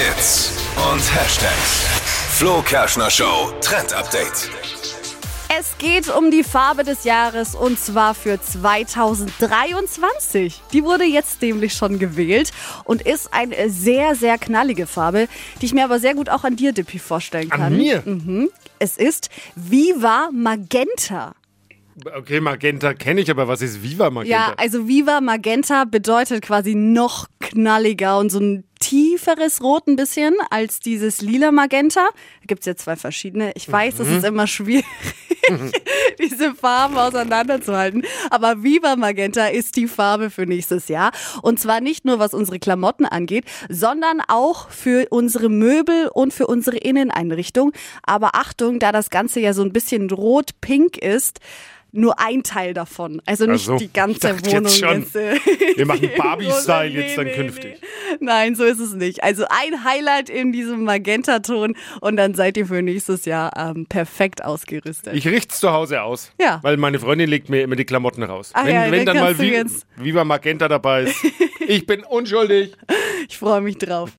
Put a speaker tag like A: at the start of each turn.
A: Hits und Hashtags. Flo Kerschner Show Trend Update.
B: Es geht um die Farbe des Jahres und zwar für 2023. Die wurde jetzt nämlich schon gewählt und ist eine sehr, sehr knallige Farbe, die ich mir aber sehr gut auch an dir, Dippy, vorstellen kann.
C: An mir?
B: Mhm. Es ist Viva Magenta.
C: Okay, Magenta kenne ich, aber was ist Viva Magenta?
B: Ja, also Viva Magenta bedeutet quasi noch knalliger und so ein tieferes Rot ein bisschen als dieses lila Magenta. Da gibt es ja zwei verschiedene. Ich weiß, es ist immer schwierig, diese Farben auseinanderzuhalten. Aber Viva Magenta ist die Farbe für nächstes Jahr. Und zwar nicht nur, was unsere Klamotten angeht, sondern auch für unsere Möbel und für unsere Inneneinrichtung. Aber Achtung, da das Ganze ja so ein bisschen rot-pink ist, nur ein Teil davon. Also nicht
C: Ach so,
B: die ganze Wohnung
C: jetzt schon.
B: jetzt. äh,
C: Wir machen Barbie-Style jetzt dann
B: nee,
C: künftig.
B: nee. Nein, so ist es nicht. Also ein Highlight in diesem Magentaton und dann seid ihr für nächstes Jahr ähm, perfekt ausgerüstet.
C: Ich richte es zu Hause aus.
B: Ja.
C: Weil meine Freundin legt mir immer die Klamotten raus.
B: Ah
C: wenn
B: ja,
C: wenn
B: dann
C: mal
B: jetzt-
C: Viva Magenta dabei ist. ich bin unschuldig.
B: ich freue mich drauf.